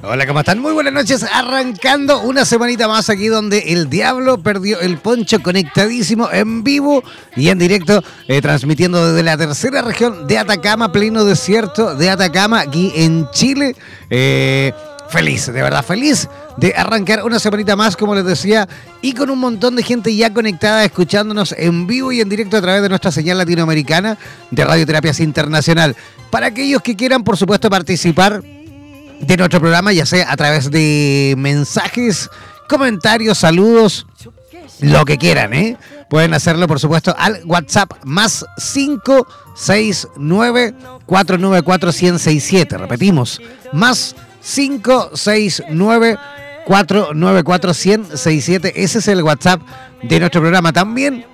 Hola, ¿cómo están? Muy buenas noches. Arrancando una semanita más aquí donde el diablo perdió el poncho conectadísimo en vivo y en directo, eh, transmitiendo desde la tercera región de Atacama, pleno desierto de Atacama, aquí en Chile. Eh, feliz, de verdad feliz de arrancar una semanita más, como les decía, y con un montón de gente ya conectada, escuchándonos en vivo y en directo a través de nuestra señal latinoamericana de Radioterapias Internacional. Para aquellos que quieran, por supuesto, participar de nuestro programa, ya sea a través de mensajes, comentarios, saludos, lo que quieran, ¿eh? Pueden hacerlo, por supuesto, al WhatsApp más 569 494 167 Repetimos, más 569 494 167 Ese es el WhatsApp de nuestro programa. También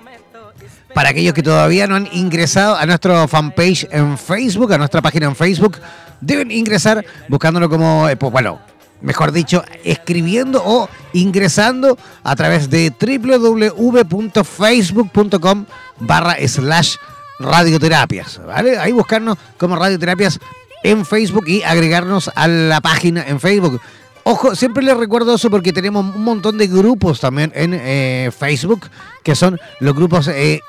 para aquellos que todavía no han ingresado a nuestro fanpage en Facebook, a nuestra página en Facebook, deben ingresar buscándolo como, eh, pues, bueno, mejor dicho, escribiendo o ingresando a través de www.facebook.com barra slash radioterapias, ¿vale? Ahí buscarnos como radioterapias en Facebook y agregarnos a la página en Facebook. Ojo, siempre les recuerdo eso porque tenemos un montón de grupos también en eh, Facebook, que son los grupos eh,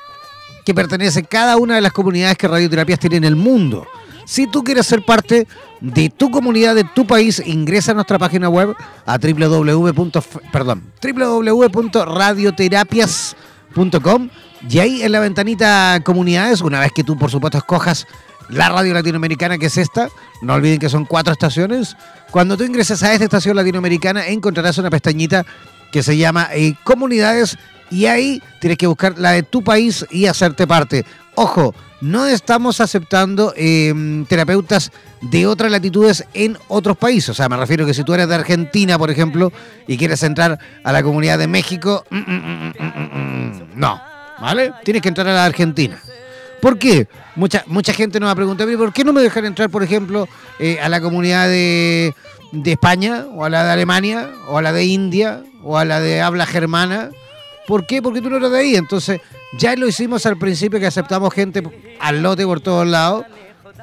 que pertenecen a cada una de las comunidades que Radioterapias tiene en el mundo. Si tú quieres ser parte de tu comunidad, de tu país, ingresa a nuestra página web a www.radioterapias.com y ahí en la ventanita comunidades, una vez que tú por supuesto escojas la radio latinoamericana que es esta. No olviden que son cuatro estaciones. Cuando tú ingreses a esta estación latinoamericana encontrarás una pestañita que se llama eh, Comunidades y ahí tienes que buscar la de tu país y hacerte parte. Ojo, no estamos aceptando em, terapeutas de otras latitudes en otros países. O sea, me refiero que si tú eres de Argentina, por ejemplo, y quieres entrar a la comunidad de México, mm, mm, mm, no, ¿vale? Tienes que entrar a la Argentina. ¿Por qué? Mucha, mucha gente nos va a preguntar, ¿por qué no me dejan entrar, por ejemplo, eh, a la comunidad de, España, o a la de Alemania, o a la de India, o a la de habla germana? ¿Por qué? Porque tú no eres de ahí. Entonces, ya lo hicimos al principio que aceptamos gente al lote por todos lados.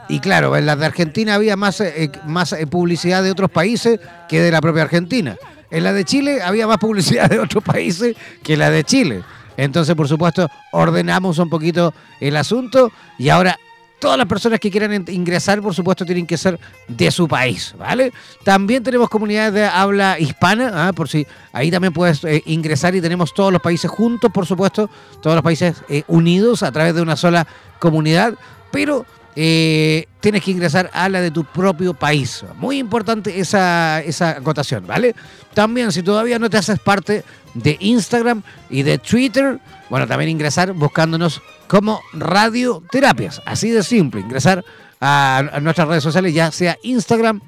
Y claro, en la de Argentina había más, eh, más eh, publicidad de otros países que de la propia Argentina. En la de Chile había más publicidad de otros países que la de Chile. Entonces, por supuesto, ordenamos un poquito el asunto y ahora todas las personas que quieran ingresar, por supuesto, tienen que ser de su país, ¿vale? También tenemos comunidades de habla hispana, ¿ah? por si ahí también puedes eh, ingresar y tenemos todos los países juntos, por supuesto, todos los países eh, unidos a través de una sola comunidad, pero eh, tienes que ingresar a la de tu propio país. Muy importante esa, esa acotación, ¿vale? También, si todavía no te haces parte de Instagram y de Twitter, bueno, también ingresar buscándonos como Radioterapias. Así de simple, ingresar a, nuestras redes sociales, ya sea Instagram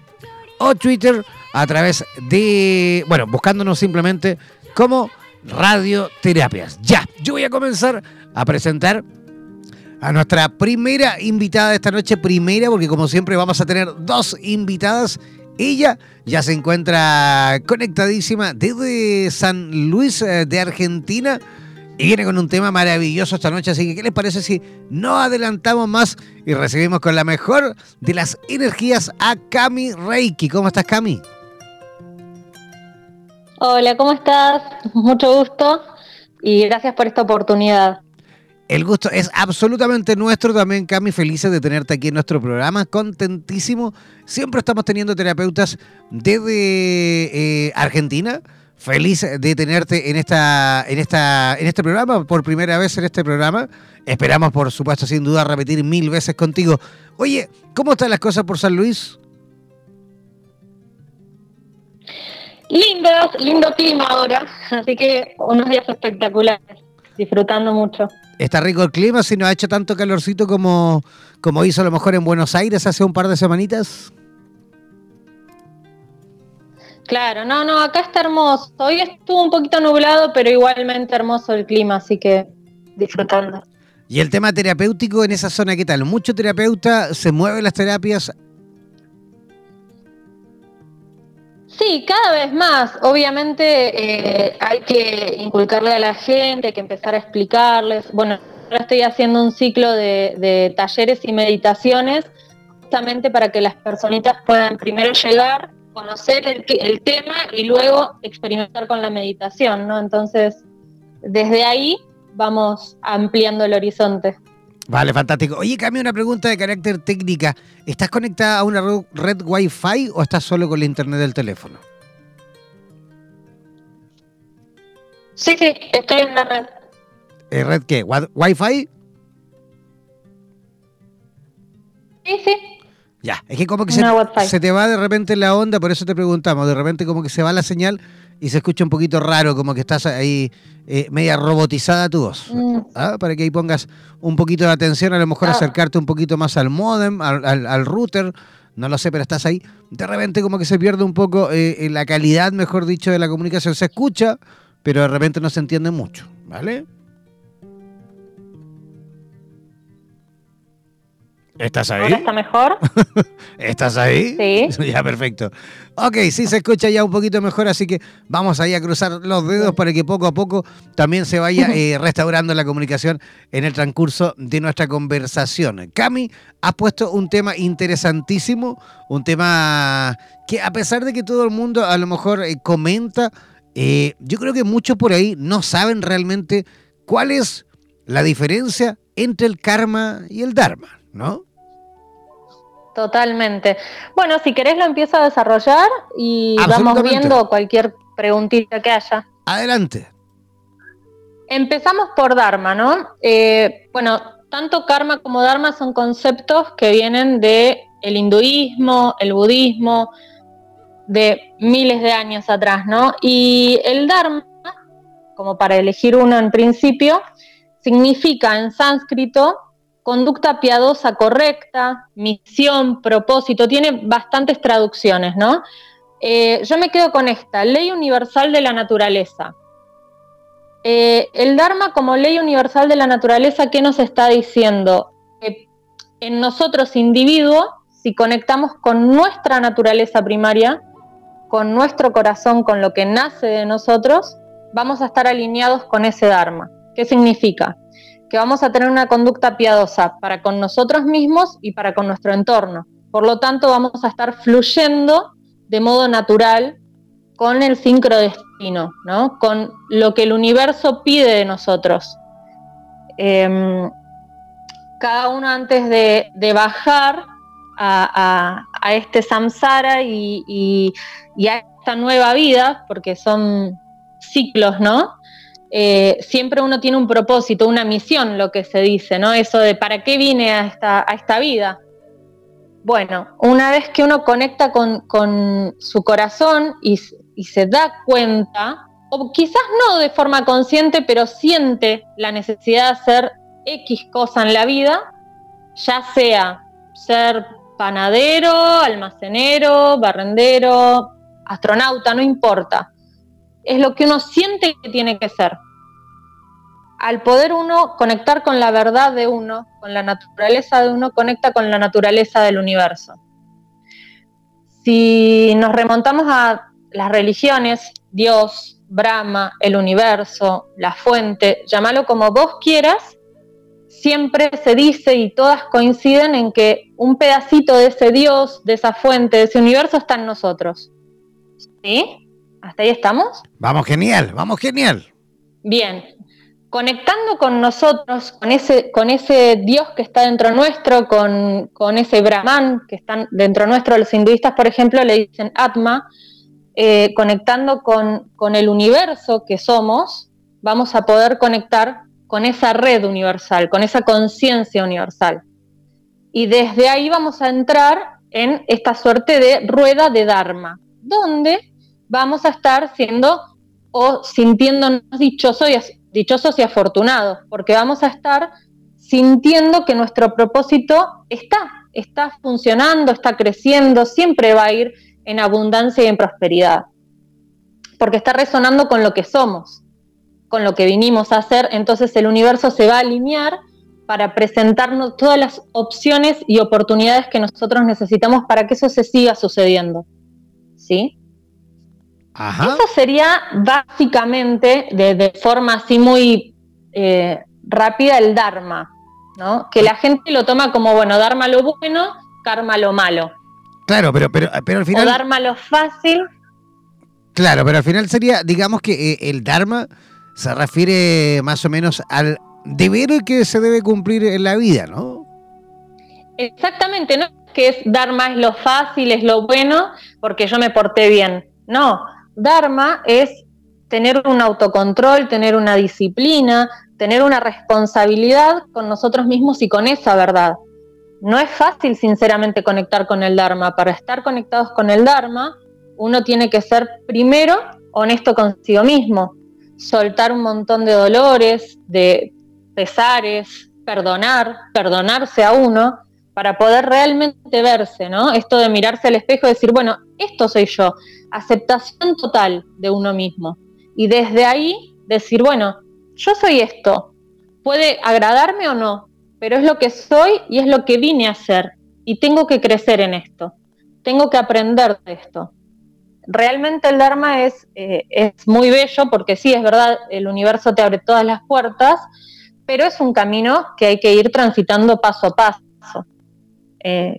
o Twitter a través de, bueno, buscándonos simplemente como Radioterapias. Ya, yo voy a comenzar a presentar a nuestra primera invitada de esta noche, primera, porque como siempre vamos a tener dos invitadas. Ella ya se encuentra conectadísima desde San Luis eh, de Argentina y viene con un tema maravilloso esta noche. Así que, ¿qué les parece si no adelantamos más y recibimos con la mejor de las energías a Cami Reiki? ¿Cómo estás, Cami? Hola, ¿cómo estás? Mucho gusto y gracias por esta oportunidad. El gusto es absolutamente nuestro también, Cami, felices de tenerte aquí en nuestro programa, contentísimo. Siempre estamos teniendo terapeutas desde eh, Argentina. Feliz de tenerte en esta, en esta, en este programa, por primera vez en este programa. Esperamos, por supuesto, sin duda, repetir mil veces contigo. Oye, ¿cómo están las cosas por San Luis? Lindas, lindo clima ahora, así que unos días espectaculares, disfrutando mucho. Está rico el clima, si no ha hecho tanto calorcito como, como hizo a lo mejor en Buenos Aires hace un par de semanitas. Claro, no, no, acá está hermoso. Hoy estuvo un poquito nublado, pero igualmente hermoso el clima, así que disfrutando. ¿Y el tema terapéutico en esa zona qué tal? ¿Mucho terapeuta? ¿Se mueven las terapias? Sí, cada vez más. Obviamente eh, hay que inculcarle a la gente, hay que empezar a explicarles. Bueno, ahora estoy haciendo un ciclo de, talleres y meditaciones justamente para que las personitas puedan primero llegar, conocer el, el tema y luego experimentar con la meditación, ¿no? Entonces, desde ahí vamos ampliando el horizonte. Vale, fantástico. Oye, cambia una pregunta de carácter técnica. ¿Estás conectada a una red Wi-Fi o estás solo con la internet del teléfono? Sí, sí, estoy en la red. ¿Eh, ¿Red qué? ¿Wi-Fi? Sí, sí. Ya, es que como que se, se, te va de repente la onda, por eso te preguntamos, de repente como que se va la señal y se escucha un poquito raro, como que estás ahí eh, media robotizada tu voz. Mm. ¿ah? Para que ahí pongas un poquito de atención, a lo mejor ah. acercarte un poquito más al modem, al, router, no lo sé, pero estás ahí. De repente como que se pierde un poco eh, la calidad, mejor dicho, de la comunicación. Se escucha, pero de repente no se entiende mucho, ¿vale? ¿Estás ahí? está mejor? ¿Estás ahí? Sí. ya, perfecto. Ok, sí se escucha ya un poquito mejor, así que vamos ahí a cruzar los dedos para que poco a poco también se vaya eh, restaurando la comunicación en el transcurso de nuestra conversación. Cami, has puesto un tema interesantísimo, un tema que a pesar de que todo el mundo a lo mejor eh, comenta, eh, yo creo que muchos por ahí no saben realmente cuál es la diferencia entre el karma y el dharma. ¿No? Totalmente. Bueno, si querés lo empiezo a desarrollar y vamos viendo cualquier preguntita que haya. Adelante. Empezamos por Dharma, ¿no? Eh, bueno, tanto karma como Dharma son conceptos que vienen de el hinduismo, el budismo, de miles de años atrás, ¿no? Y el Dharma, como para elegir uno en principio, significa en sánscrito conducta piadosa correcta, misión, propósito, tiene bastantes traducciones, ¿no? Eh, yo me quedo con esta, ley universal de la naturaleza. Eh, el Dharma como ley universal de la naturaleza, ¿qué nos está diciendo? En nosotros individuos, si conectamos con nuestra naturaleza primaria, con nuestro corazón, con lo que nace de nosotros, vamos a estar alineados con ese Dharma. ¿Qué significa? Que vamos a tener una conducta piadosa para con nosotros mismos y para con nuestro entorno. Por lo tanto, vamos a estar fluyendo de modo natural con el sincrodestino, ¿no? con lo que el universo pide de nosotros. Em, cada uno antes de, bajar a, este samsara y, y, a esta nueva vida, porque son ciclos, ¿no? Eh, siempre uno tiene un propósito, una misión, lo que se dice, ¿no? Eso de para qué vine a esta, a esta vida. Bueno, una vez que uno conecta con, su corazón y, se da cuenta, o quizás no de forma consciente, pero siente la necesidad de hacer X cosa en la vida, ya sea ser panadero, almacenero, barrendero, astronauta, no importa. Es lo que uno siente que tiene que ser. Al poder uno conectar con la verdad de uno, con la naturaleza de uno, conecta con la naturaleza del universo. Si nos remontamos a las religiones, Dios, Brahma, el universo, la fuente, llámalo como vos quieras, siempre se dice y todas coinciden en que un pedacito de ese Dios, de esa fuente, de ese universo está en nosotros. ¿Sí? ¿Hasta ahí estamos? Vamos genial, vamos genial. Bien, conectando con nosotros, con ese, con ese Dios que está dentro nuestro, con, con ese Brahman que están dentro nuestro, los hinduistas, por ejemplo, le dicen Atma, eh, conectando con, con el universo que somos, vamos a poder conectar con esa red universal, con esa conciencia universal. Y desde ahí vamos a entrar en esta suerte de rueda de Dharma, donde vamos a estar siendo o sintiéndonos dichosos y, dichosos y afortunados, porque vamos a estar sintiendo que nuestro propósito está, está funcionando, está creciendo, siempre va a ir en abundancia y en prosperidad, porque está resonando con lo que somos, con lo que vinimos a hacer, entonces el universo se va a alinear para presentarnos todas las opciones y oportunidades que nosotros necesitamos para que eso se siga sucediendo. ¿Sí? Eso sería básicamente, de, forma así muy eh, rápida, el Dharma, ¿no? Que la gente lo toma como, bueno, Dharma lo bueno, Karma lo malo. Claro, pero, pero, pero al final. O Dharma lo fácil. Claro, pero al final sería, digamos que eh, el Dharma se refiere más o menos al deber que se debe cumplir en la vida, ¿no? Exactamente, no que es Dharma es lo fácil, es lo bueno, porque yo me porté bien. No, Dharma es tener un autocontrol, tener una disciplina, tener una responsabilidad con nosotros mismos y con esa verdad. No es fácil, sinceramente, conectar con el Dharma. Para estar conectados con el Dharma, uno tiene que ser primero honesto consigo mismo, soltar un montón de dolores, de pesares, perdonar, perdonarse a uno, para poder realmente verse, ¿no? Esto de mirarse al espejo y decir, bueno, esto soy yo, aceptación total de uno mismo. Y desde ahí decir, bueno, yo soy esto, puede agradarme o no, pero es lo que soy y es lo que vine a ser. Y tengo que crecer en esto, tengo que aprender de esto. Realmente el Dharma es, eh, es muy bello porque sí, es verdad, el universo te abre todas las puertas, pero es un camino que hay que ir transitando paso a paso. Eh,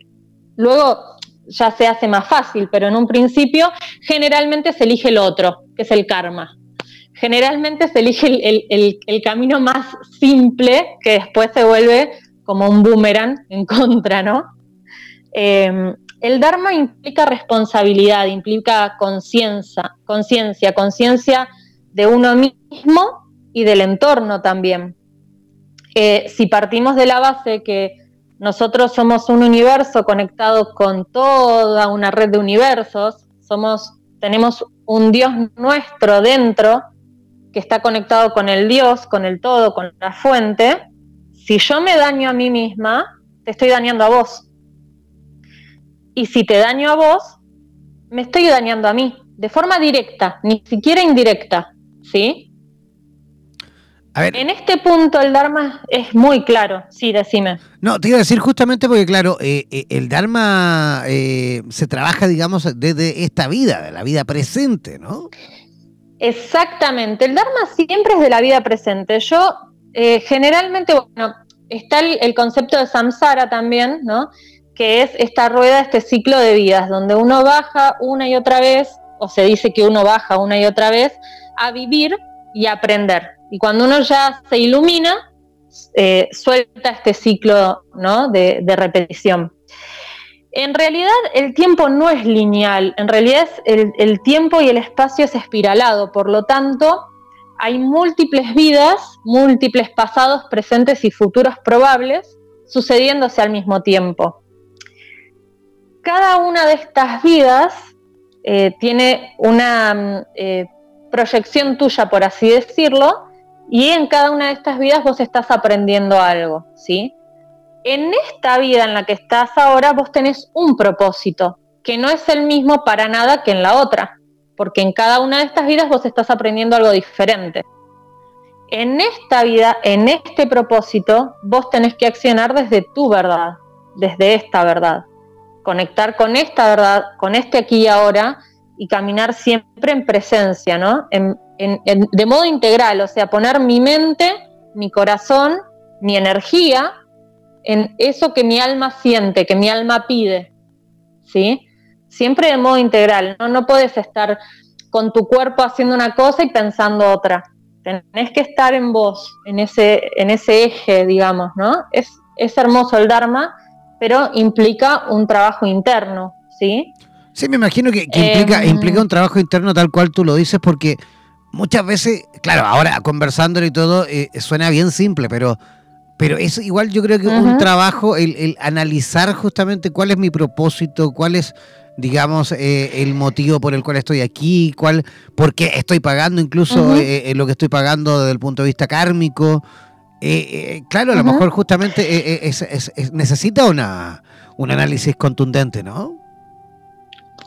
luego ya se hace más fácil, pero en un principio generalmente se elige el otro, que es el karma generalmente se elige el, camino más simple que después se vuelve como un boomerang en contra, ¿no? Eh, el Dharma implica responsabilidad, implica conciencia, conciencia, conciencia de uno mismo y del entorno también. Eh, si partimos de la base que nosotros somos un universo conectado con toda una red de universos, somos, tenemos un Dios nuestro dentro, que está conectado con el Dios, con el todo, con la fuente, si yo me daño a mí misma, te estoy dañando a vos. Y si te daño a vos, me estoy dañando a mí, de forma directa, ni siquiera indirecta, ¿sí? En este punto el Dharma es muy claro, sí, decime. No, te iba a decir justamente porque, claro, eh, eh, el Dharma eh, se trabaja, digamos, desde esta vida, de la vida presente, ¿no? Exactamente, el Dharma siempre es de la vida presente. Yo generalmente, bueno, está el, concepto de samsara también, ¿no? Que es esta rueda, este ciclo de vidas, donde uno baja una y otra vez, o se dice que uno baja una y otra vez, a vivir y aprender. Y cuando uno ya se ilumina, eh, suelta este ciclo de repetición. En realidad el tiempo no es lineal, en realidad el, tiempo y el espacio es espiralado, por lo tanto hay múltiples vidas, múltiples pasados, presentes y futuros probables sucediéndose al mismo tiempo. Cada una de estas vidas eh, tiene una mm, eh, proyección tuya, por así decirlo, y en cada una de estas vidas vos estás aprendiendo algo, ¿sí? en esta vida en la que estás ahora vos tenés un propósito, que no es el mismo para nada que en la otra, porque en cada una de estas vidas vos estás aprendiendo algo diferente. En esta vida, en este propósito, vos tenés que accionar desde tu verdad, desde esta verdad. Conectar con esta verdad, con este aquí y ahora, y caminar siempre en presencia, ¿no? De modo integral, o sea, poner mi mente, mi corazón, mi energía en eso que mi alma siente, que mi alma pide, ¿sí? Siempre de modo integral, ¿no? No puedes estar con tu cuerpo haciendo una cosa y pensando otra. Tenés que estar en vos, en ese, en ese eje, digamos, ¿no? Es, es hermoso el Dharma, pero implica un trabajo interno, ¿sí? Sí, me imagino que, implica, em, implica un trabajo interno tal cual tú lo dices, porque muchas veces, claro, ahora conversándolo y todo, eh, suena bien simple, pero, pero es igual yo creo que un trabajo, el, analizar justamente cuál es mi propósito, cuál es, digamos, eh, el motivo por el cual estoy aquí, cuál, por qué estoy pagando incluso eh, lo que estoy pagando desde el punto de vista kármico. claro, a lo mejor justamente necesita una, un análisis contundente, ¿no?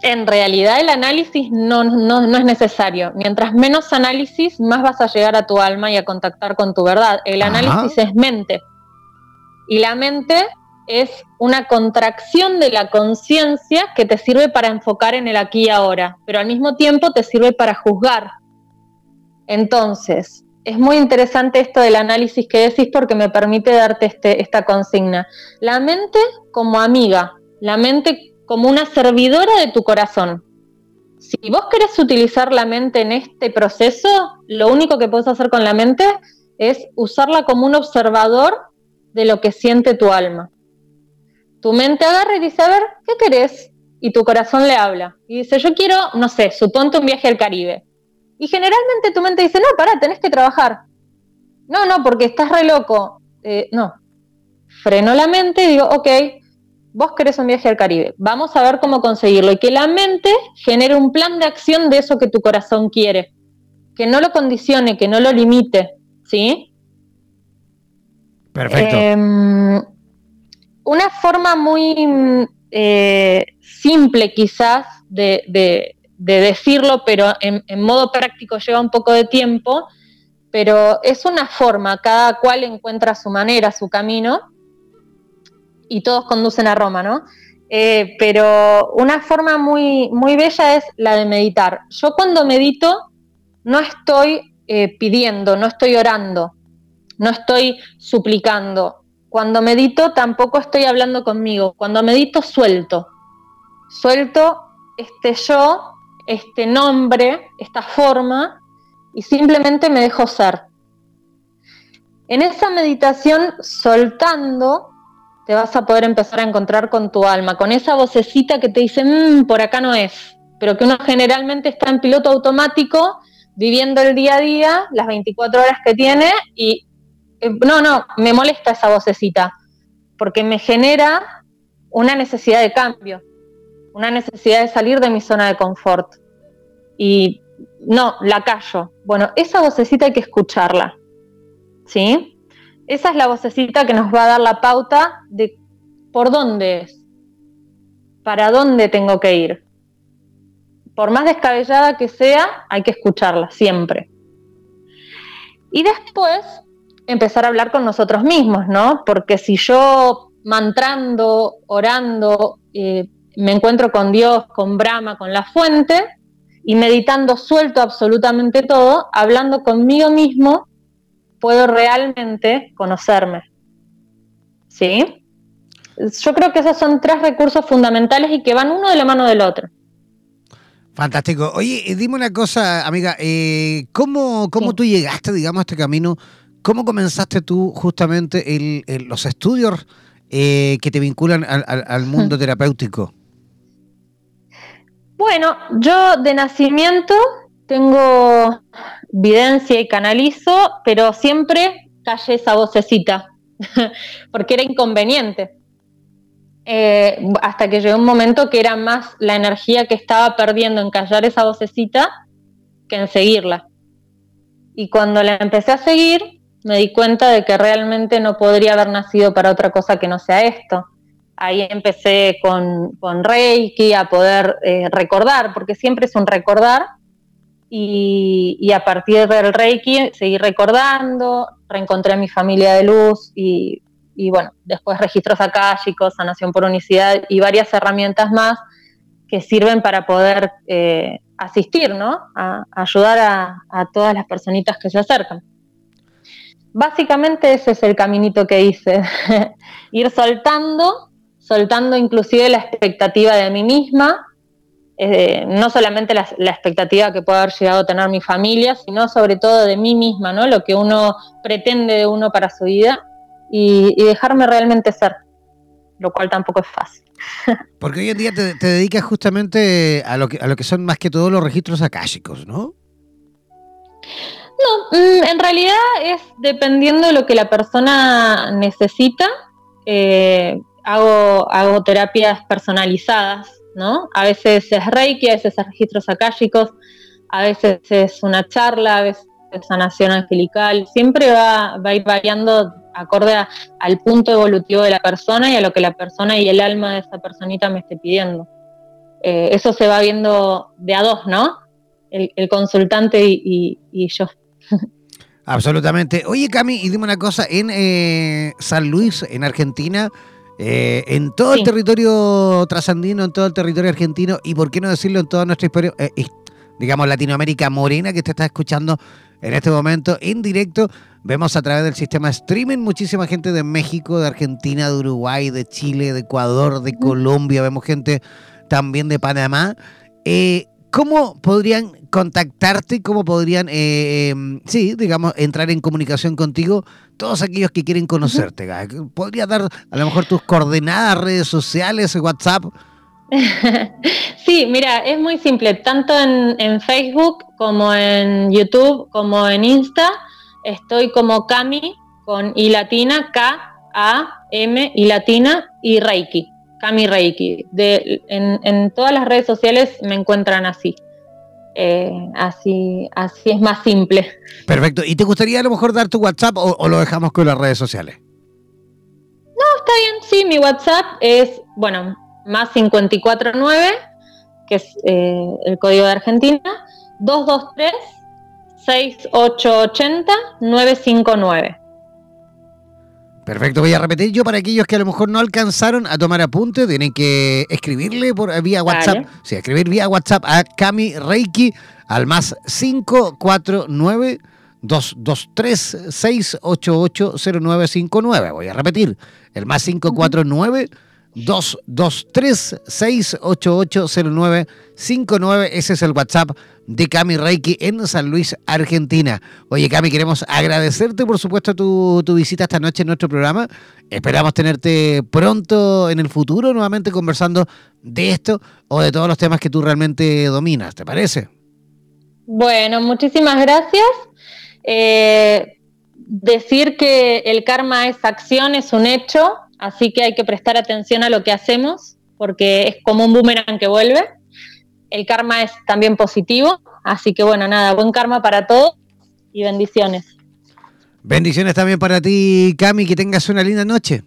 En realidad el análisis no, no, es necesario. Mientras menos análisis, más vas a llegar a tu alma y a contactar con tu verdad. El análisis es mente. Y la mente es una contracción de la conciencia que te sirve para enfocar en el aquí y ahora, pero al mismo tiempo te sirve para juzgar. Entonces, es muy interesante esto del análisis que decís porque me permite darte este, esta consigna. La mente como amiga, la mente como una servidora de tu corazón. Si vos querés utilizar la mente en este proceso, lo único que puedes hacer con la mente es usarla como un observador de lo que siente tu alma. Tu mente agarra y dice, a ver, ¿qué querés? Y tu corazón le habla. Y dice, yo quiero, no sé, suponte un viaje al Caribe. Y generalmente tu mente dice, no, pará, tenés que trabajar. No, no, porque estás re loco. Eh, no. Freno la mente y digo, ok, vos querés un viaje al Caribe, vamos a ver cómo conseguirlo y que la mente genere un plan de acción de eso que tu corazón quiere, que no lo condicione, que no lo limite, ¿sí? Perfecto. Em, una forma muy eh, simple quizás de, decirlo, pero en, en modo práctico lleva un poco de tiempo, pero es una forma, cada cual encuentra su manera, su camino, y todos conducen a Roma, ¿no? Eh, pero una forma muy, muy bella es la de meditar. Yo cuando medito no estoy eh, pidiendo, no estoy orando, no estoy suplicando. Cuando medito tampoco estoy hablando conmigo. Cuando medito suelto. Suelto este yo, este nombre, esta forma y simplemente me dejo ser. En esa meditación, soltando, te vas a poder empezar a encontrar con tu alma, con esa vocecita que te dice, mmm, por acá no es, pero que uno generalmente está en piloto automático, viviendo el día a día, las 24 horas que tiene, y eh, no, no, me molesta esa vocecita, porque me genera una necesidad de cambio, una necesidad de salir de mi zona de confort. Y no, la callo. Bueno, esa vocecita hay que escucharla. ¿Sí? Esa es la vocecita que nos va a dar la pauta de por dónde es, para dónde tengo que ir. Por más descabellada que sea, hay que escucharla siempre. Y después empezar a hablar con nosotros mismos, ¿no? Porque si yo mantrando, orando, eh, me encuentro con Dios, con Brahma, con la fuente, y meditando suelto absolutamente todo, hablando conmigo mismo, puedo realmente conocerme. ¿Sí? Yo creo que esos son tres recursos fundamentales y que van uno de la mano del otro. Fantástico. Oye, dime una cosa, amiga, eh, ¿cómo, cómo tú llegaste, digamos, a este camino? ¿Cómo comenzaste tú justamente los estudios eh, que te vinculan al, mundo terapéutico? Bueno, yo de nacimiento tengo videncia y canalizo, pero siempre callé esa vocecita, porque era inconveniente. Eh, hasta que llegó un momento que era más la energía que estaba perdiendo en callar esa vocecita que en seguirla. Y cuando la empecé a seguir, me di cuenta de que realmente no podría haber nacido para otra cosa que no sea esto. Ahí empecé con, Reiki a poder eh, recordar, porque siempre es un recordar, y, a partir del Reiki seguí recordando, reencontré a mi familia de luz y, bueno, después registros akáshicos, sanación por unicidad y varias herramientas más que sirven para poder eh, asistir, ¿no? A, ayudar a, todas las personitas que se acercan. Básicamente ese es el caminito que hice, ir soltando, soltando inclusive la expectativa de mí misma, eh, no solamente la, expectativa que pueda haber llegado a tener mi familia, sino sobre todo de mí misma, ¿no? Lo que uno pretende de uno para su vida y, dejarme realmente ser, lo cual tampoco es fácil. Porque hoy en día te, dedicas justamente a lo, que, a lo que son más que todo los registros akáshicos, ¿no? No, mm, en realidad es dependiendo de lo que la persona necesita. Eh, hago, hago terapias personalizadas ¿no? A veces es Reiki, a veces es registros akáshicos, a veces es una charla, a veces es sanación angelical, siempre va, va a ir variando acorde al punto evolutivo de la persona y a lo que la persona y el alma de esa personita me esté pidiendo. Eh, eso se va viendo de a dos, ¿no? El, consultante y, yo. Absolutamente. Oye, Cami, y dime una cosa, en eh, San Luis, en Argentina, eh, en todo el territorio trasandino, en todo el territorio argentino y, por qué no decirlo, en toda nuestra historia, eh, digamos, Latinoamérica morena que te está escuchando en este momento en directo. Vemos a través del sistema streaming muchísima gente de México, de Argentina, de Uruguay, de Chile, de Ecuador, de Colombia, vemos gente también de Panamá. Eh, ¿Cómo podrían contactarte? ¿Cómo podrían, eh, em, sí, digamos, entrar en comunicación contigo todos aquellos que quieren conocerte? ¿Podría dar a lo mejor tus coordenadas, redes sociales, WhatsApp? Sí, mira, es muy simple. Tanto en, Facebook como en YouTube, como en Insta, estoy como Cami con I latina, K, A, M, I latina y Reiki. Cami Reiki. De, en, todas las redes sociales me encuentran así. Eh, así, así es más simple. Perfecto. ¿Y te gustaría a lo mejor dar tu WhatsApp o, lo dejamos con las redes sociales? No, está bien. Sí, mi WhatsApp es, bueno, más 549, que es eh, el código de Argentina, 223 6880 959. Perfecto, voy a repetir yo para aquellos que a lo mejor no alcanzaron a tomar apunte, tienen que escribirle por vía WhatsApp, sí, escribir vía WhatsApp a Cami Reiki al más 549 223 688 0959. Voy a repetir, el más 549 223 688 0959. Ese es el WhatsApp de Cami Reiki en San Luis, Argentina. Oye, Cami, queremos agradecerte, por supuesto, tu, tu visita esta noche en nuestro programa. Esperamos tenerte pronto en el futuro, nuevamente conversando de esto o de todos los temas que tú realmente dominas. ¿Te parece? Bueno, muchísimas gracias. Eh, decir que el karma es acción, es un hecho, así que hay que prestar atención a lo que hacemos, porque es como un boomerang que vuelve el karma es también positivo, así que bueno, nada, buen karma para todos y bendiciones. Bendiciones también para ti, Cami, que tengas una linda noche.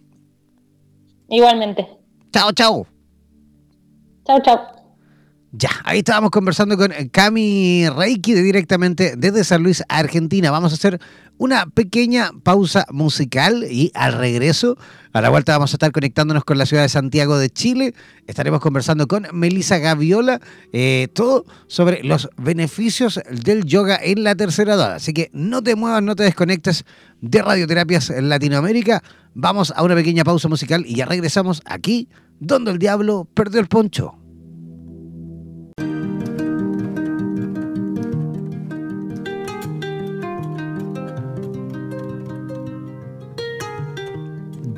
Igualmente. Chao, chao. Chao, chao. Ya, ahí estábamos conversando con Cami Reiki directamente desde San Luis, Argentina. Vamos a hacer una pequeña pausa musical y al regreso, a la vuelta vamos a estar conectándonos con la ciudad de Santiago de Chile. Estaremos conversando con Melissa Gaviola, eh, todo sobre los beneficios del yoga en la tercera edad. Así que no te muevas, no te desconectes de Radioterapias en Latinoamérica. Vamos a una pequeña pausa musical y ya regresamos aquí, donde el diablo perdió el poncho.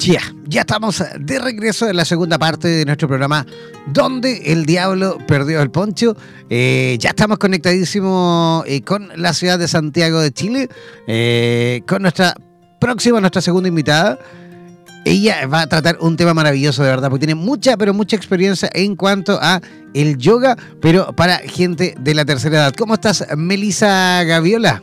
Ya, ya estamos de regreso en la segunda parte de nuestro programa Donde el Diablo Perdió el Poncho. Eh, ya estamos conectadísimos eh, con la ciudad de Santiago de Chile, eh, con nuestra próxima, nuestra segunda invitada. Ella va a tratar un tema maravilloso, de verdad, porque tiene mucha, pero mucha experiencia en cuanto a el yoga, pero para gente de la tercera edad. ¿Cómo estás, Melisa Gaviola?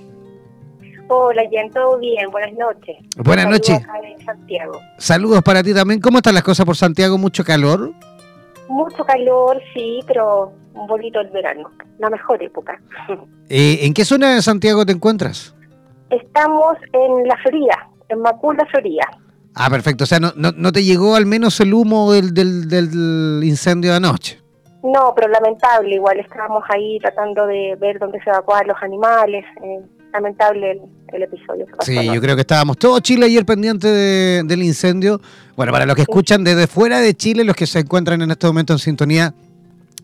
Hola, Jen, ¿todo bien? Buenas noches. Buenas noches. Santiago. Saludos para ti también. ¿Cómo están las cosas por Santiago? ¿Mucho calor? Mucho calor, sí, pero un bonito el verano. La mejor época. Eh, ¿En qué zona de Santiago te encuentras? Estamos en La Florida, en Macul, La Florida. Ah, perfecto. O sea, no, no, te llegó al menos el humo del, del, incendio de anoche. No, pero lamentable. Igual estábamos ahí tratando de ver dónde se evacuaban los animales. Eh, lamentable el, episodio. Sí, yo creo que estábamos todo Chile ayer pendiente del incendio. Bueno, para los que escuchan desde fuera de Chile, los que se encuentran en este momento en sintonía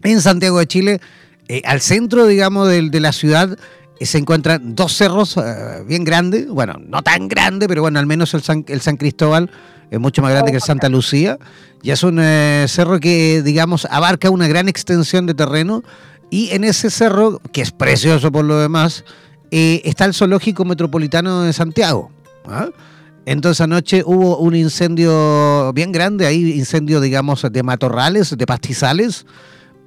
en Santiago de Chile, eh, al centro, digamos, de, de la ciudad, se encuentran dos cerros eh, bien grandes, bueno, no tan grande, pero bueno, al menos el San, el San Cristóbal es mucho más grande que el Santa Lucía, y es un eh, cerro que, digamos, abarca una gran extensión de terreno, y en ese cerro, que es precioso por lo demás, eh, está el Zoológico Metropolitano de Santiago. ¿ah? Entonces anoche hubo un incendio bien grande, ahí incendio, digamos, de matorrales, de pastizales,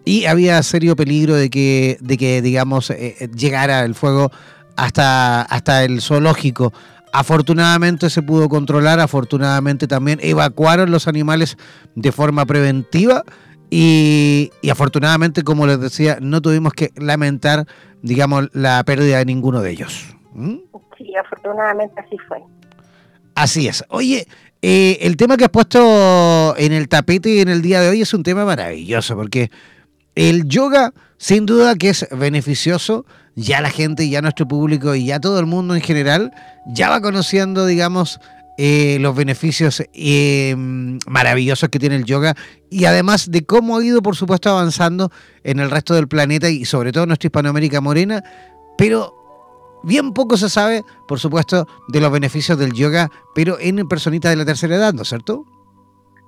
y había serio peligro de que, de que digamos, eh, eh, llegara el fuego hasta, hasta el zoológico. Afortunadamente se pudo controlar, afortunadamente también evacuaron los animales de forma preventiva y, afortunadamente, como les decía, no tuvimos que lamentar, digamos, la pérdida de ninguno de ellos. ¿Mm? Sí, afortunadamente así fue. Así es. Oye, eh, el tema que has puesto en el tapete en el día de hoy es un tema maravilloso porque el yoga, sin duda que es beneficioso, ya la gente, ya nuestro público y ya todo el mundo en general ya va conociendo, digamos, eh, los beneficios eh, maravillosos que tiene el yoga y además de cómo ha ido, por supuesto, avanzando en el resto del planeta y sobre todo en nuestra Hispanoamérica morena, pero bien poco se sabe, por supuesto, de los beneficios del yoga, pero en personitas de la tercera edad, ¿no es cierto?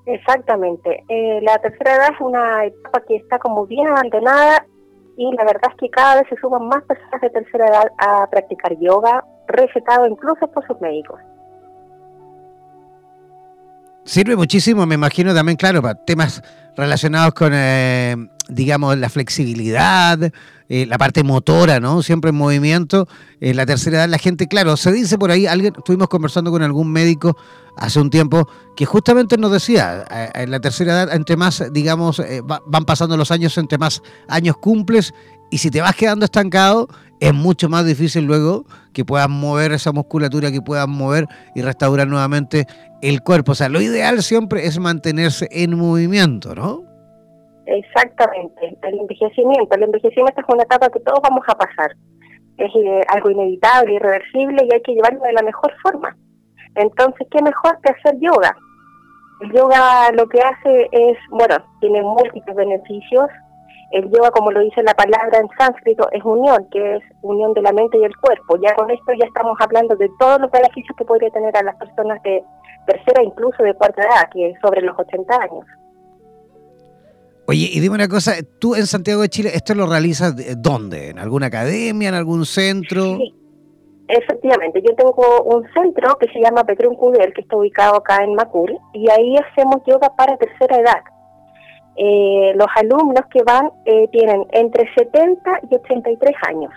Exactamente. Eh, la tercera edad es una etapa que está como bien abandonada y la verdad es que cada vez se suman más personas de tercera edad a practicar yoga, recetado incluso por sus médicos. Sirve muchísimo, me imagino también, claro, para temas relacionados con, eh, digamos, la flexibilidad, eh, la parte motora, ¿no? Siempre en movimiento. En la tercera edad, la gente, claro, se dice por ahí, alguien, estuvimos conversando con algún médico hace un tiempo que justamente nos decía, eh, en la tercera edad, entre más, digamos, van pasando los años, entre más años cumples, y si te vas quedando estancado, es mucho más difícil luego que puedas mover esa musculatura, que puedas mover y restaurar nuevamente el cuerpo. O sea, lo ideal siempre es mantenerse en movimiento, ¿no? Exactamente, el envejecimiento. El envejecimiento es una etapa que todos vamos a pasar. Es eh, algo inevitable, irreversible y hay que llevarlo de la mejor forma. Entonces, ¿qué mejor que hacer yoga? El yoga lo que hace es, bueno, tiene múltiples beneficios, el yoga, como lo dice la palabra en sánscrito, es unión, que es unión de la mente y el cuerpo. Ya con esto ya estamos hablando de todos los beneficios que podría tener a las personas de tercera, incluso de cuarta edad, que es sobre los 80 años. Oye, y dime una cosa, tú en Santiago de Chile, ¿esto lo realizas dónde? ¿En alguna academia, en algún centro? Sí, efectivamente. Yo tengo un centro que se llama Petrón Cudel, que está ubicado acá en Macul, y ahí hacemos yoga para tercera edad. Eh, los alumnos que van eh, tienen entre 70 y 83 años.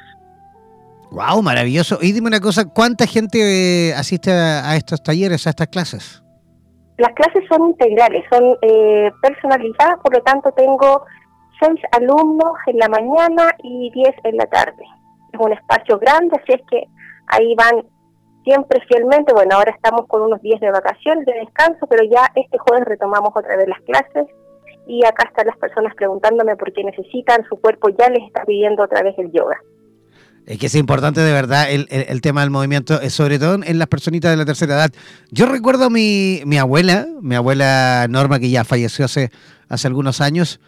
Wow, maravilloso. Y dime una cosa, ¿cuánta gente eh, asiste a, estos talleres, a estas clases? Las clases son integrales, son personalizadas, por lo tanto tengo seis alumnos en la mañana y diez en la tarde. Es un espacio grande, así es que ahí van siempre fielmente. Bueno, ahora estamos con unos días de vacaciones, de descanso, pero ya este jueves retomamos otra vez las clases y acá están las personas preguntándome por qué necesitan, su cuerpo ya les está pidiendo otra vez el yoga. Es que es importante de verdad el, el, tema del movimiento, eh, sobre todo en las personitas de la tercera edad. Yo recuerdo a mi, mi abuela, mi abuela Norma, que ya falleció hace, hace algunos años,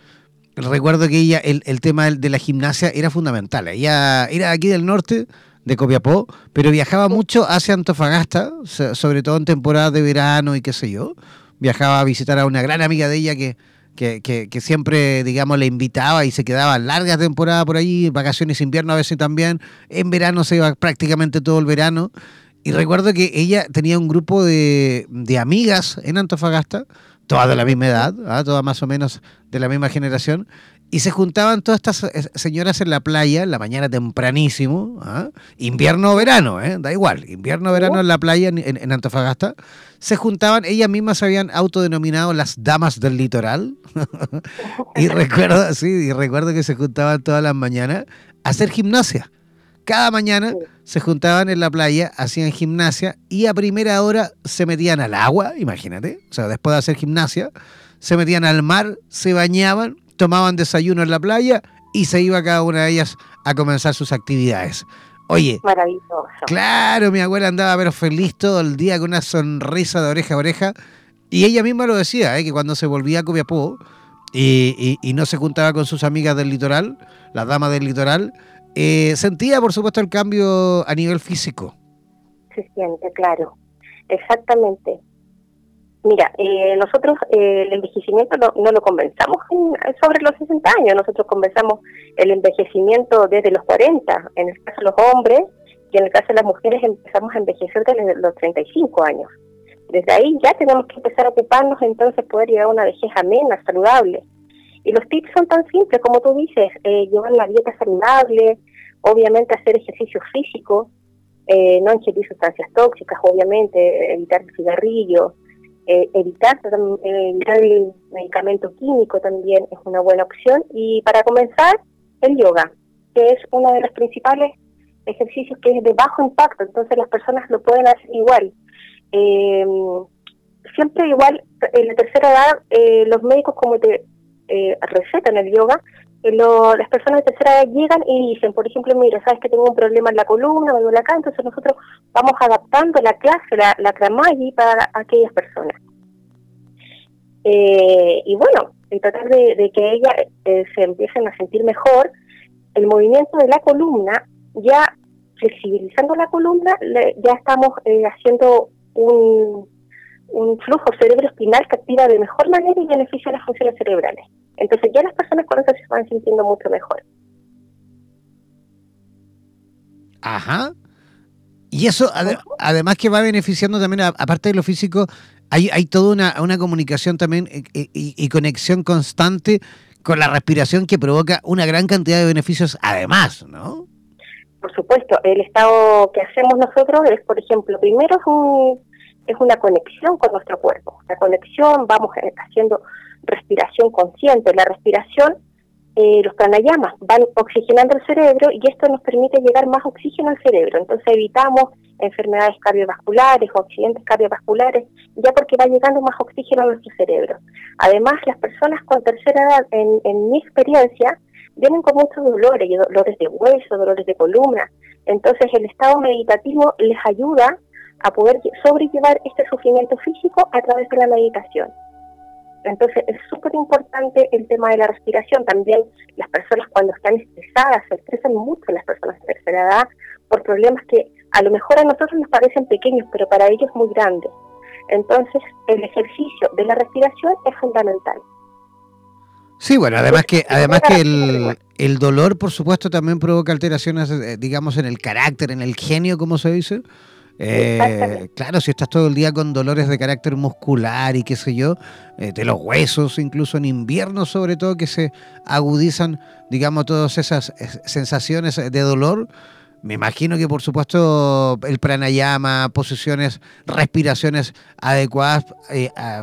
recuerdo que ella, el, el tema de la gimnasia era fundamental. Ella era aquí del norte, de Copiapó, pero viajaba mucho hacia Antofagasta, sobre todo en temporada de verano y qué sé yo. Viajaba a visitar a una gran amiga de ella que, que, siempre, digamos, le invitaba y se quedaba largas temporadas por ahí, vacaciones invierno a veces también, en verano se iba prácticamente todo el verano. Y recuerdo que ella tenía un grupo de, de amigas en Antofagasta, todas de la misma edad, ¿ah? todas más o menos de la misma generación, y se juntaban todas estas eh, señoras en la playa, en la mañana tempranísimo, ¿ah? invierno o verano, ¿eh? da igual, invierno o verano en la playa en, Antofagasta, se juntaban, ellas mismas se habían autodenominado las damas del litoral, y recuerdo, sí, y recuerdo que se juntaban todas las mañanas a hacer gimnasia. Cada mañana se juntaban en la playa, hacían gimnasia y a primera hora se metían al agua, imagínate, o sea, después de hacer gimnasia, se metían al mar, se bañaban tomaban desayuno en la playa y se iba cada una de ellas a comenzar sus actividades. Oye, maravilloso. Claro, mi abuela andaba pero feliz todo el día con una sonrisa de oreja a oreja y ella misma lo decía, ¿eh? que cuando se volvía a Copiapó y, y, no se juntaba con sus amigas del litoral, las damas del litoral, eh, sentía por supuesto el cambio a nivel físico. Se siente, claro, exactamente. Mira, eh, nosotros eh, el envejecimiento no, no lo conversamos sobre los 60 años, nosotros conversamos el envejecimiento desde los 40, en el caso de los hombres, y en el caso de las mujeres empezamos a envejecer desde los 35 años. Desde ahí ya tenemos que empezar a ocuparnos entonces poder llegar a una vejez amena, saludable. Y los tips son tan simples como tú dices, eh, llevar la dieta saludable, obviamente hacer ejercicio físico, eh, no ingerir sustancias tóxicas, obviamente, evitar el cigarrillo, eh, evitar, el medicamento químico también es una buena opción. Y para comenzar, el yoga, que es uno de los principales ejercicios que es de bajo impacto, entonces las personas lo pueden hacer igual. Eh, siempre igual, en la tercera edad, eh, los médicos como te eh, recetan el yoga, las personas de tercera edad llegan y dicen, por ejemplo, mira, sabes que tengo un problema en la columna, me duele acá, entonces nosotros vamos adaptando la clase, la, la para aquellas personas. Eh, y bueno, y tratar de, que ellas eh, se empiecen a sentir mejor, el movimiento de la columna, ya flexibilizando la columna, ya estamos eh, haciendo un, un flujo cerebroespinal que activa de mejor manera y beneficia las funciones cerebrales. Entonces ya las personas con eso se van sintiendo mucho mejor. Ajá. Y eso, además que va beneficiando también, aparte de lo físico, hay, hay toda una, una comunicación también eh, eh, y, conexión constante con la respiración que provoca una gran cantidad de beneficios además, ¿no? Por supuesto, el estado que hacemos nosotros es, por ejemplo, primero es, un, es una conexión con nuestro cuerpo. La conexión, vamos eh, haciendo respiración consciente. La respiración, eh, los pranayamas van oxigenando el cerebro y esto nos permite llegar más oxígeno al cerebro. Entonces evitamos enfermedades cardiovasculares o accidentes cardiovasculares, ya porque va llegando más oxígeno a nuestro cerebro. Además, las personas con tercera edad, en, en mi experiencia, vienen con muchos dolores, dolores de hueso, dolores de columna. Entonces, el estado meditativo les ayuda a poder sobrellevar este sufrimiento físico a través de la meditación. Entonces es súper importante el tema de la respiración. También las personas cuando están estresadas, se estresan mucho las personas de tercera edad por problemas que a lo mejor a nosotros nos parecen pequeños, pero para ellos muy grandes. Entonces el ejercicio de la respiración es fundamental. Sí, bueno, además que además que el, el dolor, por supuesto, también provoca alteraciones, eh, digamos, en el carácter, en el genio, como se dice. Eh, claro, si estás todo el día con dolores de carácter muscular y qué sé yo, eh, de los huesos, incluso en invierno sobre todo, que se agudizan, digamos, todas esas eh, sensaciones de dolor, me imagino que por supuesto el pranayama, posiciones, respiraciones adecuadas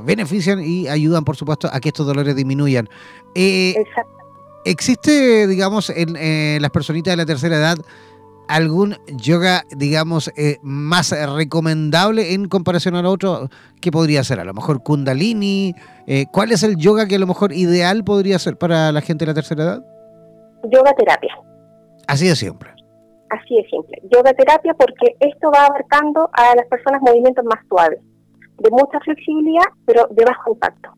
benefician y ayudan por supuesto a que estos dolores disminuyan. ¿Existe, digamos, en las personitas de la tercera edad algún yoga, digamos, eh, más recomendable en comparación al otro? ¿Qué podría ser? A lo mejor Kundalini. Eh, ¿Cuál es el yoga que a lo mejor ideal podría ser para la gente de la tercera edad? Yoga terapia. Así de siempre. Así de simple. Yoga terapia porque esto va abarcando a las personas movimientos más suaves, de mucha flexibilidad, pero de bajo impacto.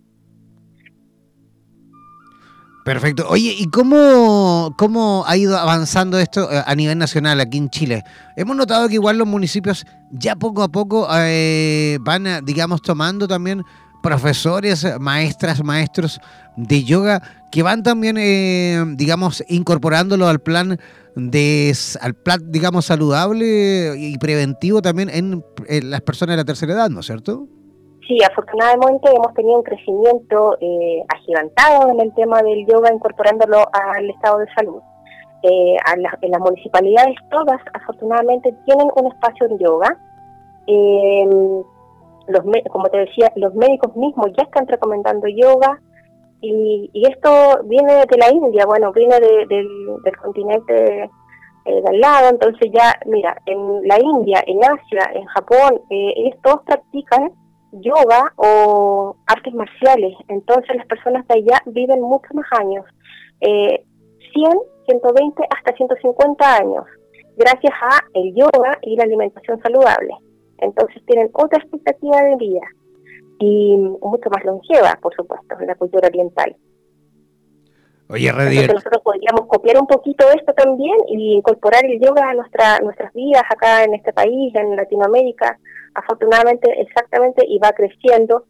Perfecto. Oye, ¿y cómo, cómo ha ido avanzando esto eh, a nivel nacional aquí en Chile? Hemos notado que igual los municipios ya poco a poco eh, van, digamos, tomando también profesores, maestras, maestros de yoga que van también, eh, digamos, incorporándolo al plan de, al plan, digamos, saludable y preventivo también en las personas de la tercera edad, ¿no es cierto? Sí, afortunadamente hemos tenido un crecimiento eh, agigantado en el tema del yoga, incorporándolo al estado de salud. Eh, en las municipalidades todas, afortunadamente, tienen un espacio de yoga. los, como te decía, los médicos mismos ya están recomendando yoga. Y, esto viene de la India, bueno, viene del, continente eh, de al lado, entonces ya, mira, en la India, en Asia, en Japón, eh, todos practican yoga o artes marciales, entonces las personas de allá viven muchos más años, eh, 100, 120 hasta 150 años, gracias a el yoga y la alimentación saludable. Entonces tienen otra expectativa de vida y mucho más longeva, por supuesto, en la cultura oriental. Oye, nosotros podríamos copiar un poquito esto también y incorporar el yoga a nuestra, nuestras vidas acá en este país, en Latinoamérica. Afortunadamente, exactamente, y va creciendo.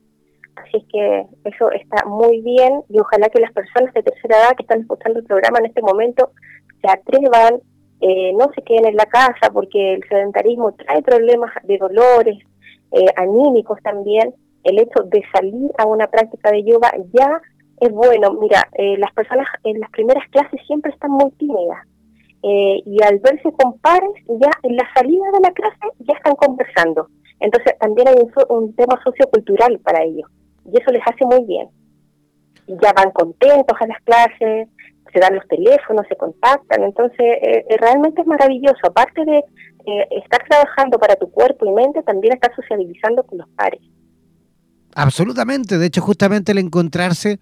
Así es que eso está muy bien y ojalá que las personas de tercera edad que están escuchando el programa en este momento se atrevan, eh, no se queden en la casa porque el sedentarismo trae problemas de dolores, eh, anímicos también. El hecho de salir a una práctica de yoga ya es bueno. Mira, eh, las personas en las primeras clases siempre están muy tímidas. Eh, y al verse con pares, ya en la salida de la clase ya están conversando. Entonces también hay un, tema sociocultural para ellos. Y eso les hace muy bien. Ya van contentos a las clases, se dan los teléfonos, se contactan. Entonces eh, realmente es maravilloso. Aparte de estar trabajando para tu cuerpo y mente, también estás sociabilizando con los pares. Absolutamente. De hecho, justamente el encontrarse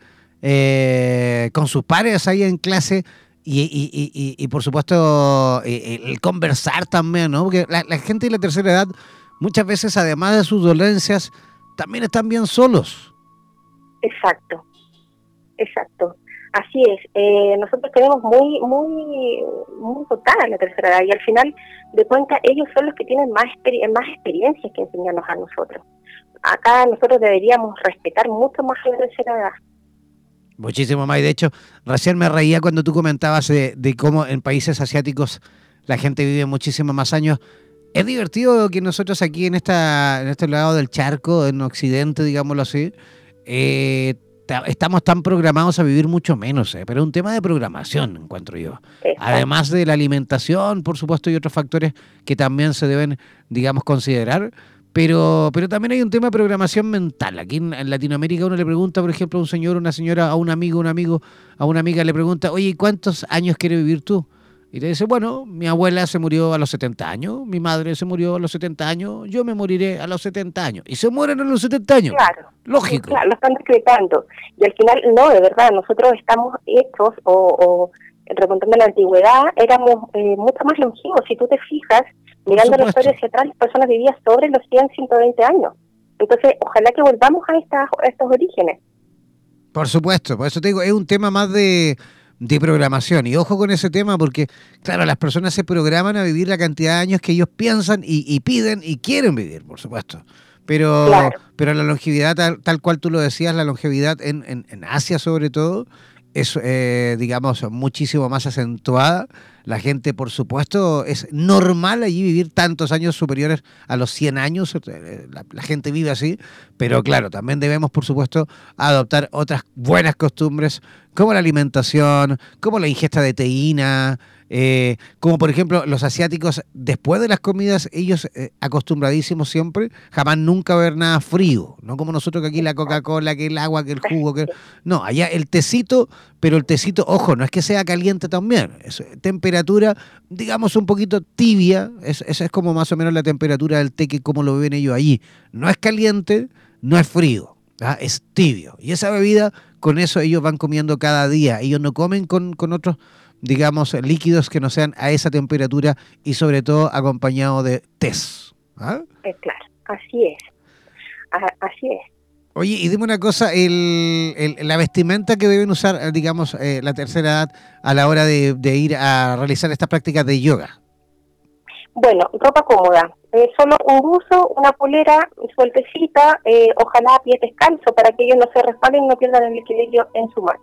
eh, con sus pares ahí en clase y, por supuesto eh, el conversar también, ¿no? Porque la, gente de la tercera edad muchas veces, además de sus dolencias, también están bien solos. Exacto, exacto. Así es. Eh, nosotros tenemos muy, muy, muy total la tercera edad y al final de cuentas ellos son los que tienen más, más experiencias que enseñarnos a nosotros. Acá nosotros deberíamos respetar mucho más a la tercera edad Muchísimo más. Y de hecho, recién me reía cuando tú comentabas de, cómo en países asiáticos la gente vive muchísimo más años. Es divertido que nosotros aquí en, esta, en este lado del charco, en Occidente, digámoslo así, eh, estamos tan programados a vivir mucho menos, eh, pero es un tema de programación, encuentro yo. Además de la alimentación, por supuesto, y otros factores que también se deben, digamos, considerar. Pero, pero también hay un tema de programación mental. Aquí en, Latinoamérica uno le pregunta, por ejemplo, a un señor, una señora, a un amigo, un amigo, a una amiga le pregunta, oye, ¿cuántos años quiere vivir tú? Y te dice, bueno, mi abuela se murió a los 70 años, mi madre se murió a los 70 años, yo me moriré a los 70 años. Y se mueren a los 70 años. Claro. Lógico. Claro, lo están decretando. Y al final, no, de verdad, nosotros estamos hechos, o, o remontando la antigüedad, éramos eh, mucho más longevos. Si tú te fijas, Mirando la historia hacia atrás, las personas vivían sobre los 100, 120 años. Entonces, ojalá que volvamos a, estas, estos orígenes. Por supuesto, por eso te digo, es un tema más de, programación. Y ojo con ese tema porque, claro, las personas se programan a vivir la cantidad de años que ellos piensan y, piden y quieren vivir, por supuesto. Pero, pero la longevidad, tal, tal, cual tú lo decías, la longevidad en, en, en Asia sobre todo, es, eh, digamos, muchísimo más acentuada. La gente, por supuesto, es normal allí vivir tantos años superiores a los 100 años. Eh, la, gente vive así, pero claro, también debemos, por supuesto, adoptar otras buenas costumbres como la alimentación, como la ingesta de teína, eh, como por ejemplo los asiáticos, después de las comidas, ellos eh, acostumbradísimos siempre, jamás nunca ver nada frío, no como nosotros que aquí la Coca-Cola, que el agua, que el jugo, que... No, allá el tecito, pero el tecito, ojo, no es que sea caliente también, es temperatura, digamos, un poquito tibia, esa es como más o menos la temperatura del té que como lo ven ellos allí. No es caliente, no es frío, ¿ah? es tibio. Y esa bebida, con eso ellos van comiendo cada día, ellos no comen con, con otros digamos, líquidos que no sean a esa temperatura y sobre todo acompañado de test. ¿ah? Eh, claro, así es. Así es. Oye, y dime una cosa, el, la vestimenta que deben usar, digamos, eh, la tercera edad a la hora de, ir a realizar estas prácticas de yoga. Bueno, ropa cómoda, eh, solo un buzo, una polera sueltecita, ojalá pie descalzo para que ellos no se respalden y no pierdan el equilibrio en su mano.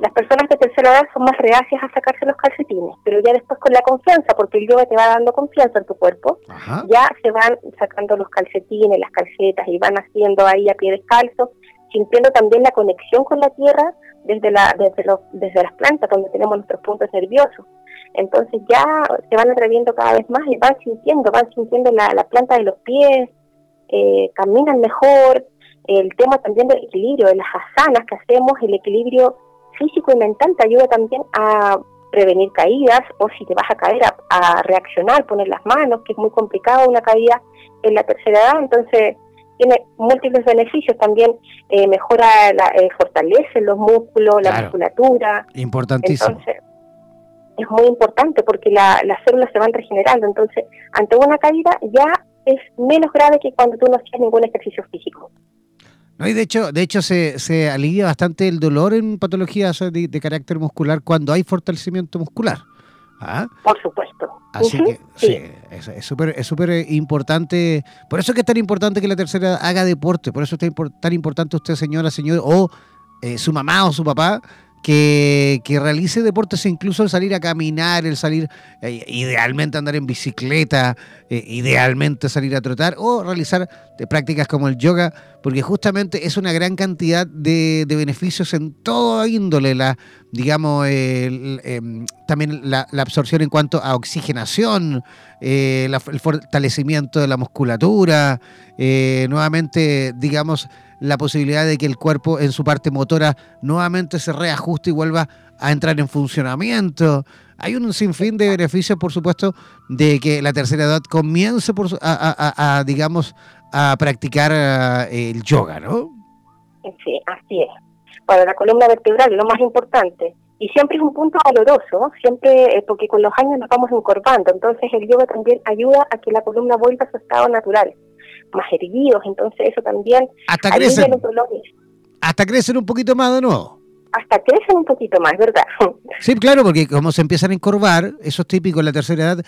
Las personas de tercera edad son más reacias a sacarse los calcetines, pero ya después con la confianza, porque el yoga te va dando confianza en tu cuerpo, ya se van sacando los calcetines, las calcetas y van haciendo ahí a pie descalzo, sintiendo también la conexión con la tierra desde, la, desde, desde las plantas, donde tenemos nuestros puntos nerviosos. Entonces ya se van atreviendo cada vez más y van sintiendo, van sintiendo la, la planta de los pies, eh, caminan mejor. El tema también del equilibrio, de las asanas que hacemos, el equilibrio físico y mental te ayuda también a prevenir caídas o si te vas a caer a, reaccionar, poner las manos, que es muy complicado una caída en la tercera edad, entonces tiene múltiples beneficios también, eh, mejora, la, eh, fortalece los músculos, la musculatura. Importantísimo. Entonces, es muy importante porque las células se van regenerando, entonces ante una caída ya es menos grave que cuando tú no hacías ningún ejercicio físico. No, y de hecho, de hecho se, se alivia bastante el dolor en patologías de, carácter muscular cuando hay fortalecimiento muscular. ¿Ah? Por supuesto. Así que sí, es súper es súper importante. Por eso es que es tan importante que la tercera haga deporte. Por eso es tan importante usted, señora, señor, o eh, su mamá o su papá, que, realice deportes, incluso el salir a caminar, el salir, eh, idealmente andar en bicicleta, eh, idealmente salir a trotar o realizar prácticas como el yoga, porque justamente es una gran cantidad de, beneficios en toda índole, la, digamos, em, también la, absorción en cuanto a oxigenación, eh, el fortalecimiento de la musculatura, nuevamente, digamos, la posibilidad de que el cuerpo en su parte motora nuevamente se reajuste y vuelva a entrar en funcionamiento. Hay un sinfín de beneficios, por supuesto, de que la tercera edad comience por, a, digamos, a practicar eh, el yoga, ¿no? Sí, así es. Para la columna vertebral, lo más importante. Y siempre es un punto doloroso, siempre, eh, porque con los años nos vamos encorvando. Entonces, el yoga también ayuda a que la columna vuelva a su estado natural más erguidos, entonces eso también hasta crecen, los dolores. Hasta crecen un poquito más de nuevo. Hasta crecen un poquito más, ¿verdad? Sí, claro, porque como se empiezan a encorvar, eso es típico en la tercera edad,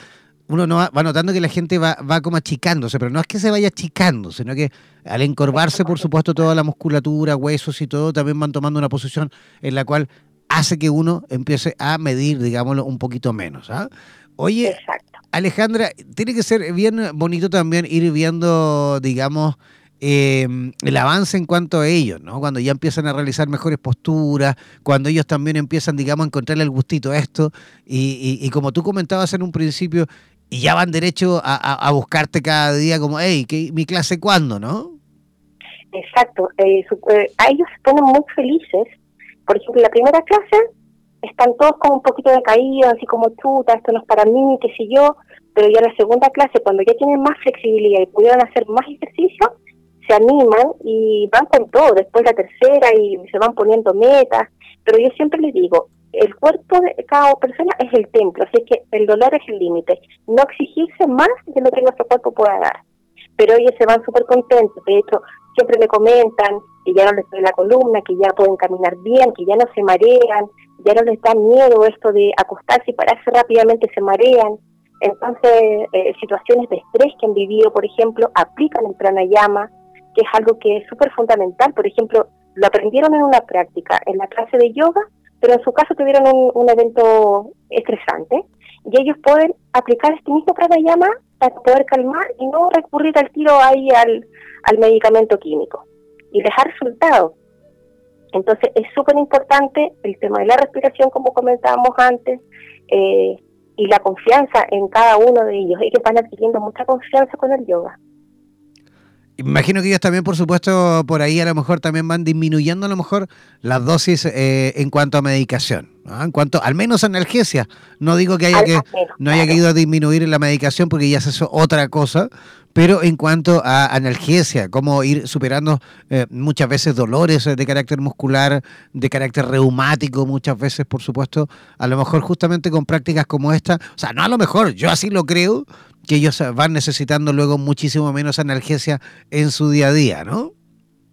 uno no va, notando que la gente va, va como achicándose, pero no es que se vaya achicando, sino que al encorvarse, por supuesto, toda la musculatura, huesos y todo, también van tomando una posición en la cual hace que uno empiece a medir, digámoslo, un poquito menos. ¿ah? Oye, Exacto. Alejandra, tiene que ser bien bonito también ir viendo, digamos, em, el avance en cuanto a ellos, ¿no? Cuando ya empiezan a realizar mejores posturas, cuando ellos también empiezan, digamos, a encontrarle el gustito a esto, y, como tú comentabas en un principio, y ya van derecho a, buscarte cada día como, hey, ¿mi clase cuándo, no? Exacto, eh, eh, a ellos se ponen muy felices. Por ejemplo, la primera clase están todos con un poquito de caída, así como chuta, esto no es para mí, qué sé yo, pero ya la segunda clase, cuando ya tienen más flexibilidad y pudieron hacer más ejercicio, se animan y van con todo, después la tercera y se van poniendo metas, pero yo siempre les digo, el cuerpo de cada persona es el templo, así que el dolor es el límite, no exigirse más de lo que nuestro cuerpo pueda dar, pero ellos se van súper contentos, de hecho siempre me comentan que ya no les duele la columna, que ya pueden caminar bien, que ya no se marean, ya no les da miedo esto de acostarse y pararse rápidamente, se marean. Entonces, eh, situaciones de estrés que han vivido, por ejemplo, aplican el pranayama, que es algo que es súper fundamental. Por ejemplo, lo aprendieron en una práctica, en la clase de yoga, pero en su caso tuvieron un, evento estresante y ellos pueden aplicar este mismo pranayama poder calmar y no recurrir al tiro ahí al, al medicamento químico y dejar resultados. Entonces es súper importante el tema de la respiración, como comentábamos antes, eh, y la confianza en cada uno de ellos. Ellos van adquiriendo mucha confianza con el yoga. Imagino que ellos también, por supuesto, por ahí a lo mejor también van disminuyendo a lo mejor las dosis eh, en cuanto a medicación, en cuanto, al menos analgesia. No digo que haya que no haya que ir a disminuir la medicación porque ya es eso otra cosa, pero en cuanto a analgesia, cómo ir superando eh, muchas veces dolores de carácter muscular, de carácter reumático, muchas veces, por supuesto, a lo mejor justamente con prácticas como esta, o sea, no a lo mejor, yo así lo creo, que ellos van necesitando luego muchísimo menos analgesia en su día a día, ¿no?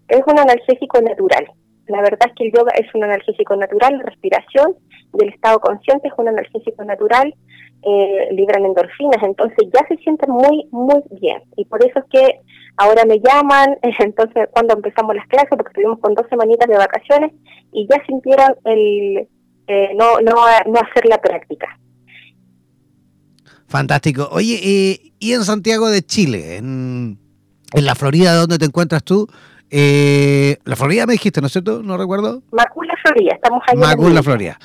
Es un analgésico natural. La verdad es que el yoga es un analgésico natural, respiración, del estado consciente, es un analgésico natural, eh, libran endorfinas, entonces ya se sienten muy, muy bien. Y por eso es que ahora me llaman, entonces cuando empezamos las clases, porque estuvimos con dos semanitas de vacaciones, y ya sintieron el eh, no, no, no hacer la práctica. Fantástico. Oye, eh, y en Santiago de Chile, en, en la Florida, ¿dónde te encuentras tú? Eh, la Florida me dijiste, ¿no es cierto? ¿No recuerdo? Macul, la Florida, estamos ahí. Macul, la Florida.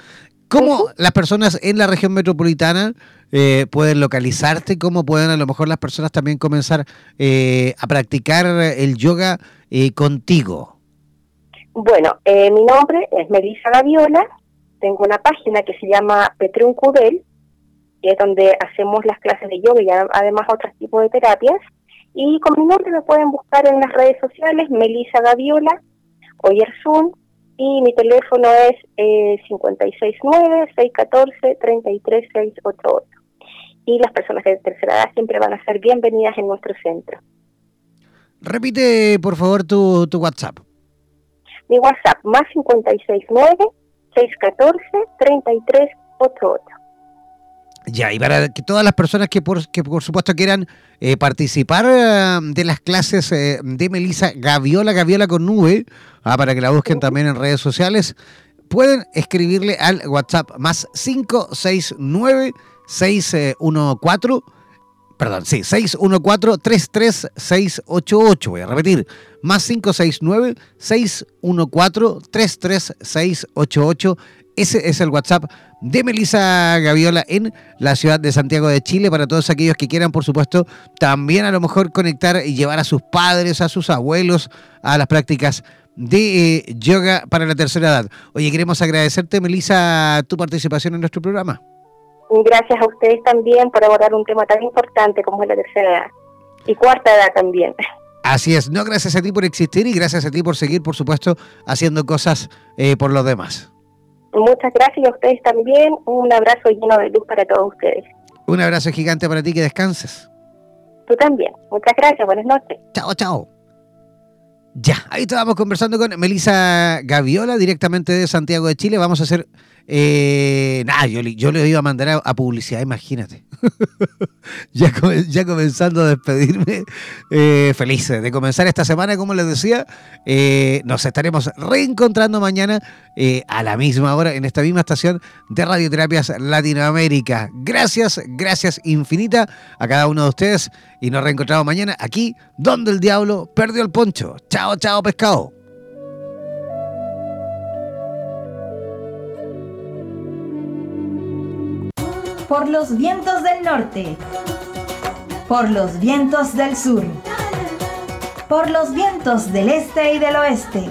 ¿Cómo las personas en la región metropolitana eh, pueden localizarte? ¿Cómo pueden a lo mejor las personas también comenzar eh, a practicar el yoga eh, contigo? Bueno, eh, mi nombre es Melissa Gaviola, tengo una página que se llama Petrun Cudel, que es donde hacemos las clases de yoga y además otros tipos de terapias. Y con mi nombre me pueden buscar en las redes sociales, Melissa Gaviola, Oyersun, y mi teléfono es eh, 569-614-33688. Y las personas de tercera edad siempre van a ser bienvenidas en nuestro centro. Repite, por favor, tu, tu WhatsApp. Mi WhatsApp, más 569-614-3388. Ya, y para que todas las personas que por, que por supuesto quieran eh, participar eh, de las clases eh, de Melissa Gaviola, Gaviola con nube, ah, para que la busquen también en redes sociales, pueden escribirle al WhatsApp más 569 614 perdón, sí, 614-33688. Voy a repetir, más 569-614-33688. Ese es el WhatsApp de Melissa Gaviola en la ciudad de Santiago de Chile para todos aquellos que quieran, por supuesto, también a lo mejor conectar y llevar a sus padres, a sus abuelos a las prácticas de eh, yoga para la tercera edad. Oye, queremos agradecerte, Melissa, tu participación en nuestro programa. Gracias a ustedes también por abordar un tema tan importante como es la tercera edad y cuarta edad también. Así es, no gracias a ti por existir y gracias a ti por seguir, por supuesto, haciendo cosas eh, por los demás. Muchas gracias a ustedes también. Un abrazo lleno de luz para todos ustedes. Un abrazo gigante para ti, que descanses. Tú también. Muchas gracias. Buenas noches. Chao, chao. Ya, ahí estábamos conversando con Melissa Gaviola, directamente de Santiago de Chile. Vamos a hacer. Eh, nada, yo, yo le iba a mandar a, a publicidad, imagínate. ya, ya, comenzando a despedirme, eh, feliz de comenzar esta semana, como les decía. Eh, nos estaremos reencontrando mañana eh, a la misma hora en esta misma estación de Radioterapias Latinoamérica. Gracias, gracias infinita a cada uno de ustedes y nos reencontramos mañana aquí donde el diablo perdió el poncho. Chao, chao, pescado. por los vientos del norte, por los vientos del sur, por los vientos del este y del oeste.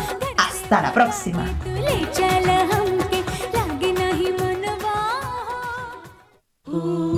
Hasta la próxima. Ooh.